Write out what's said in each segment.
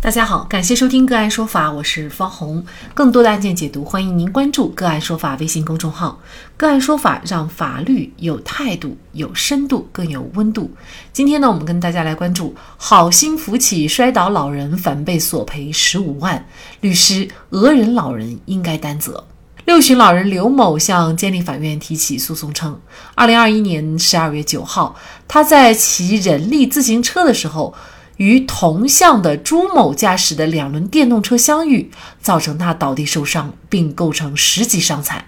大家好，感谢收听个案说法，我是方红。更多的案件解读，欢迎您关注个案说法微信公众号。个案说法让法律有态度、有深度、更有温度。今天呢，我们跟大家来关注：好心扶起摔倒老人，反被索赔十五万，律师讹人老人应该担责。六旬老人刘某向监利法院提起诉讼称，二零二一年十二月九号，他在骑人力自行车的时候。与同向的朱某驾驶的两轮电动车相遇，造成他倒地受伤，并构成十级伤残。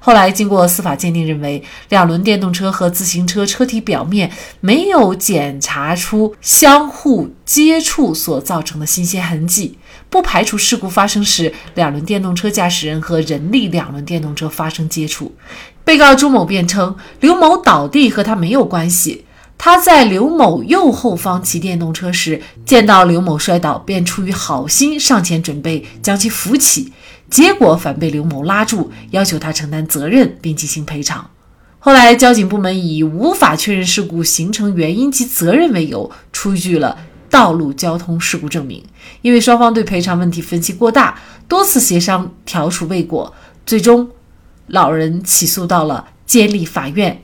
后来经过司法鉴定，认为两轮电动车和自行车车体表面没有检查出相互接触所造成的新鲜痕迹，不排除事故发生时两轮电动车驾驶人和人力两轮电动车发生接触。被告朱某辩称，刘某倒地和他没有关系。他在刘某右后方骑电动车时，见到刘某摔倒，便出于好心上前准备将其扶起，结果反被刘某拉住，要求他承担责任并进行赔偿。后来，交警部门以无法确认事故形成原因及责任为由，出具了道路交通事故证明。因为双方对赔偿问题分歧过大，多次协商调处未果，最终老人起诉到了监利法院。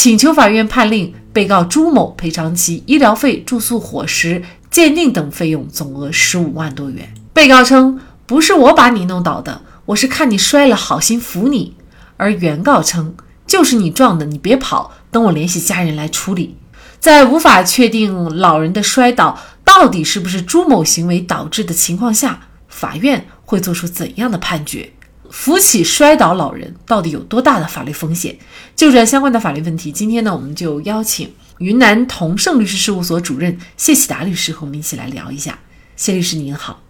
请求法院判令被告朱某赔偿其医疗费、住宿、伙食、鉴定等费用，总额十五万多元。被告称：“不是我把你弄倒的，我是看你摔了，好心扶你。”而原告称：“就是你撞的，你别跑，等我联系家人来处理。”在无法确定老人的摔倒到底是不是朱某行为导致的情况下，法院会做出怎样的判决？扶起摔倒老人到底有多大的法律风险？就这相关的法律问题，今天呢，我们就邀请云南同盛律师事务所主任谢喜达律师和我们一起来聊一下。谢律师您好，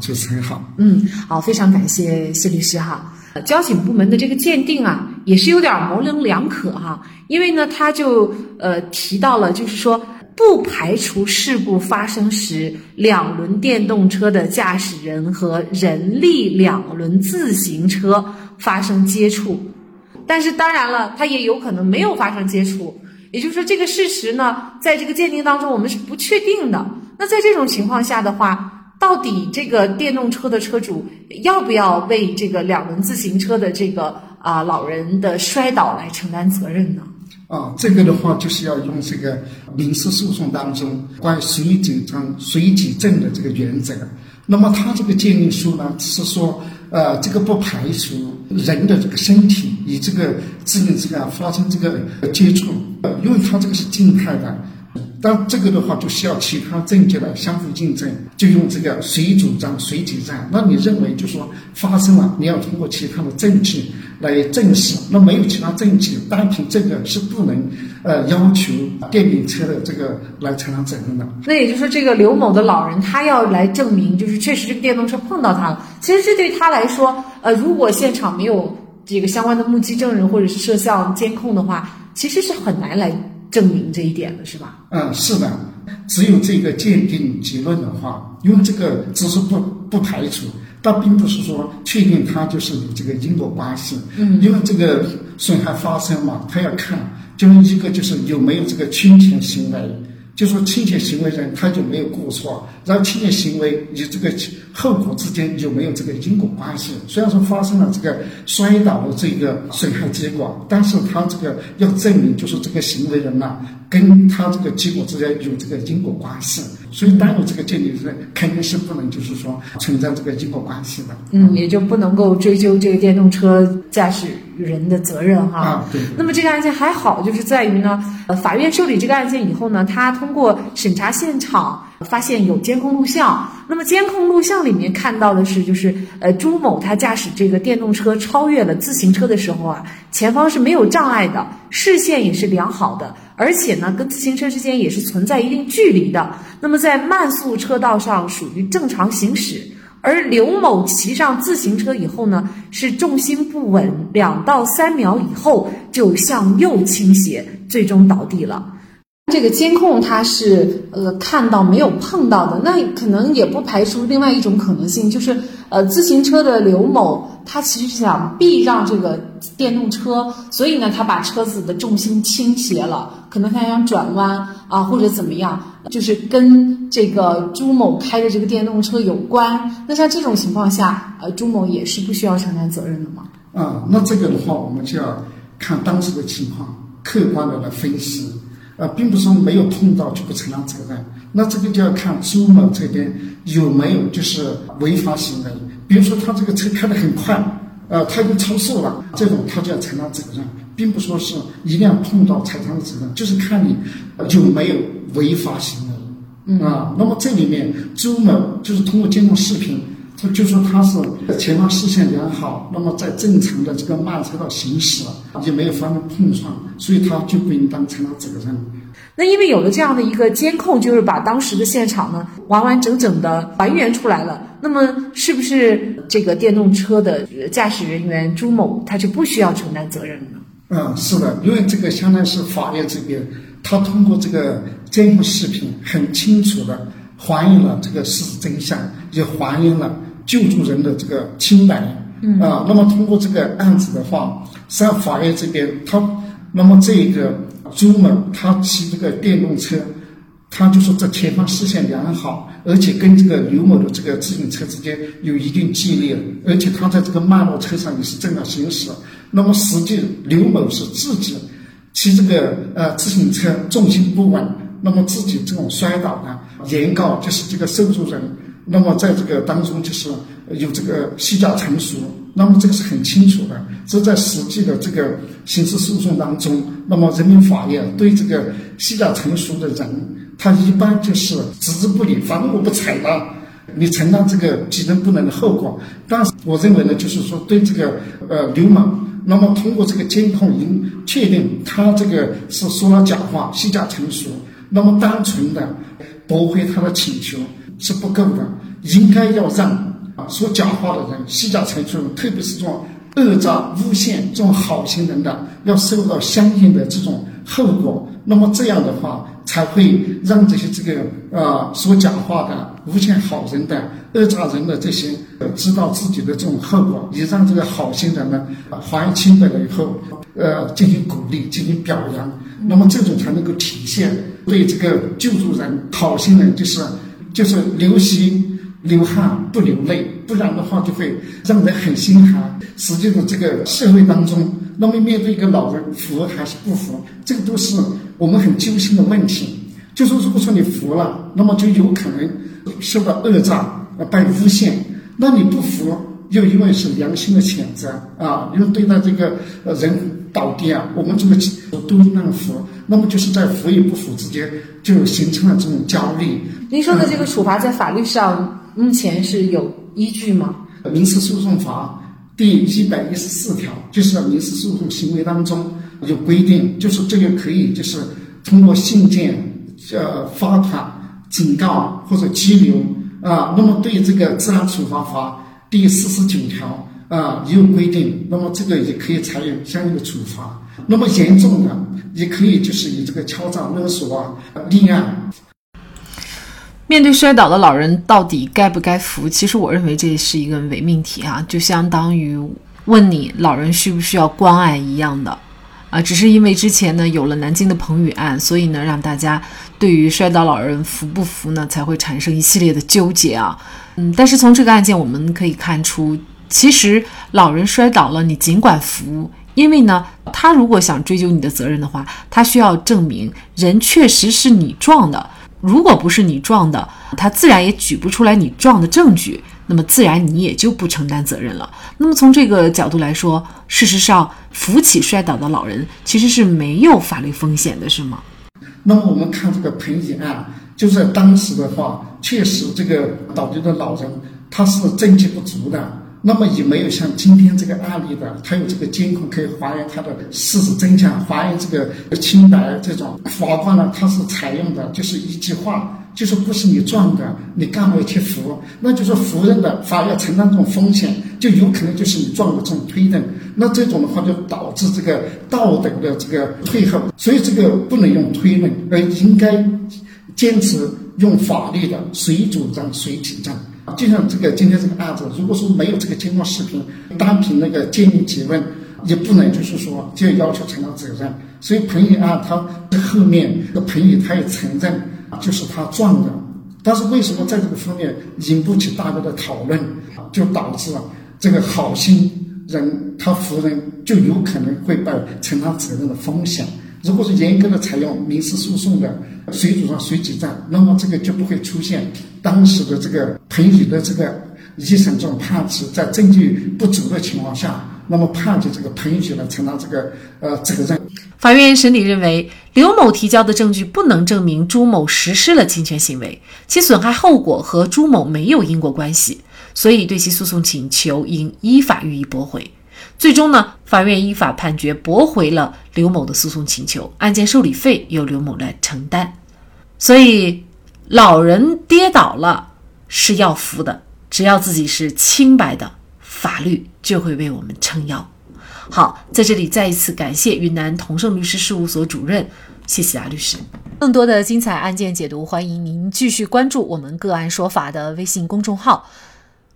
主持人好，嗯，好，非常感谢谢律师哈。交警部门的这个鉴定啊，也是有点模棱两可哈，因为呢，他就呃提到了，就是说。不排除事故发生时两轮电动车的驾驶人和人力两轮自行车发生接触，但是当然了，它也有可能没有发生接触。也就是说，这个事实呢，在这个鉴定当中我们是不确定的。那在这种情况下的话，到底这个电动车的车主要不要为这个两轮自行车的这个啊老人的摔倒来承担责任呢？啊，这个的话就是要用这个民事诉讼当中关于随主张、随举证的这个原则。那么他这个鉴定书呢，是说，呃，这个不排除人的这个身体与这个自行车发生这个接触，因为他这个是静态的。但这个的话就需要其他证据来相互印证，就用这个谁主张谁举证。那你认为就说发生了，你要通过其他的证据来证实。那没有其他证据，单凭这个是不能呃要求电瓶车的这个来承担责任的。那也就是说，这个刘某的老人他要来证明，就是确实这个电动车碰到他了。其实这对他来说，呃，如果现场没有这个相关的目击证人或者是摄像监控的话，其实是很难来。证明这一点的是吧？嗯，是的，只有这个鉴定结论的话，因为这个只是不不排除，但并不是说确定它就是有这个因果关系。嗯，因为这个损害发生嘛，他要看，就是一个就是有没有这个侵权行为。就说侵权行为人他就没有过错，然后侵权行为与这个后果之间有没有这个因果关系？虽然说发生了这个摔倒的这个损害结果，但是他这个要证明就是这个行为人呐，跟他这个结果之间有这个因果关系，所以单有这个鉴定人肯定是不能就是说存在这个因果关系的。嗯，也就不能够追究这个电动车驾驶。人的责任哈，啊对。那么这个案件还好，就是在于呢，呃，法院受理这个案件以后呢，他通过审查现场发现有监控录像，那么监控录像里面看到的是，就是呃朱某他驾驶这个电动车超越了自行车的时候啊，前方是没有障碍的，视线也是良好的，而且呢跟自行车之间也是存在一定距离的，那么在慢速车道上属于正常行驶。而刘某骑上自行车以后呢，是重心不稳，两到三秒以后就向右倾斜，最终倒地了。这个监控他是呃看到没有碰到的，那可能也不排除另外一种可能性，就是呃自行车的刘某他其实是想避让这个电动车，所以呢，他把车子的重心倾斜了，可能他想转弯啊，或者怎么样，就是跟这个朱某开的这个电动车有关。那像这种情况下，呃，朱某也是不需要承担责任的吗？啊，那这个的话，我们就要看当时的情况，客观的来分析。呃，并不是说没有碰到就不承担责任，那这个就要看朱某这边有没有就是违法行为。比如说他这个车开得很快，呃，他已经超速了，这种他就要承担责任，并不说是一定要碰到才承担责任，就是看你有没有违法行为。啊，那么这里面朱某就是通过监控视频。他就说他是前方视线良好，那么在正常的这个慢车道行驶，也没有发生碰撞，所以他就不应当承担责任。那因为有了这样的一个监控，就是把当时的现场呢完完整整的还原出来了。那么是不是这个电动车的驾驶人员朱某他就不需要承担责任了呢？嗯，是的，因为这个相当于是法院这边，他通过这个监控视频很清楚的还原了这个事实真相，也还原了。救助人的这个清白，嗯啊，那么通过这个案子的话，实际上法院这边他，那么这一个朱某他骑这个电动车，他就说这前方视线良好，而且跟这个刘某的这个自行车之间有一定距离，而且他在这个慢路车上也是正常行驶。那么实际刘某是自己骑这个呃自行车重心不稳，那么自己这种摔倒的，原告就是这个受助人。那么在这个当中，就是有这个虚假陈述，那么这个是很清楚的。这在实际的这个刑事诉讼当中，那么人民法院对这个虚假陈述的人，他一般就是置之不理，反正我不采纳，你承担这个己任不能的后果。但是我认为呢，就是说对这个呃流氓，那么通过这个监控已经确定他这个是说了假话、虚假陈述，那么单纯的驳回他的请求。是不够的，应该要让说假话的人、虚假陈述，特别是这种恶诈诬陷这种好心人的，要受到相应的这种后果。那么这样的话，才会让这些这个啊说假话的、诬陷好人的、恶诈人的这些，知道自己的这种后果，也让这个好心人呢还清白了以后，呃进行鼓励、进行表扬。那么这种才能够体现对这个救助人、好心人就是。就是流血流汗不流泪，不然的话就会让人很心寒。实际的这个社会当中，那么面对一个老人服还是不服，这个都是我们很揪心的问题。就说如果说你服了，那么就有可能受到恶诈呃被诬陷；那你不服，又因为是良心的谴责啊，因为对待这个人。倒地啊！我们这个都让服，那么就是在服与不服之间就形成了这种焦虑。您说的这个处罚在法律上目前是有依据吗？民事诉讼法第一百一十四条就是民事诉讼行为当中有规定，就是这个可以就是通过信件、呃罚款、警告或者拘留啊。那么对这个治安处罚法第四十九条。啊，也有规定，那么这个也可以采用相应的处罚。那么严重的，也可以就是以这个敲诈勒索啊立案。面对摔倒的老人，到底该不该扶？其实我认为这是一个伪命题啊，就相当于问你老人需不需要关爱一样的啊。只是因为之前呢有了南京的彭宇案，所以呢让大家对于摔倒老人扶不扶呢才会产生一系列的纠结啊。嗯，但是从这个案件我们可以看出。其实老人摔倒了，你尽管扶，因为呢，他如果想追究你的责任的话，他需要证明人确实是你撞的。如果不是你撞的，他自然也举不出来你撞的证据，那么自然你也就不承担责任了。那么从这个角度来说，事实上扶起摔倒的老人其实是没有法律风险的，是吗？那么我们看这个彭宇案，就在当时的话，确实这个倒地的老人他是证据不足的。那么也没有像今天这个案例的，他有这个监控可以还原他的事实真相，还原这个清白。这种法官呢，他是采用的就是一句话，就是不是你撞的，你干嘛要去扶？那就是扶人的法院承担这种风险，就有可能就是你撞的这种推论。那这种的话就导致这个道德的这个退后，所以这个不能用推论，而应该坚持用法律的谁主张谁举证。就像这个今天这个案子，如果说没有这个监控视频，单凭那个鉴定结论，也不能就是说就要求承担责任。所以彭宇案，他后面这个彭宇他也承认，就是他撞的。但是为什么在这个方面引不起大家的讨论，就导致了这个好心人他扶人就有可能会被承担责任的风险。如果是严格的采用民事诉讼的谁主张谁举证，那么这个就不会出现当时的这个彭宇的这个一审这种判词，在证据不足的情况下，那么判决这个彭宇呢承担这个呃责任。法院审理认为，刘某提交的证据不能证明朱某实施了侵权行为，其损害后果和朱某没有因果关系，所以对其诉讼请求应依法予以驳回。最终呢，法院依法判决驳回了刘某的诉讼请求，案件受理费由刘某来承担。所以，老人跌倒了是要扶的，只要自己是清白的，法律就会为我们撑腰。好，在这里再一次感谢云南同盛律师事务所主任，谢谢啊律师。更多的精彩案件解读，欢迎您继续关注我们个案说法的微信公众号。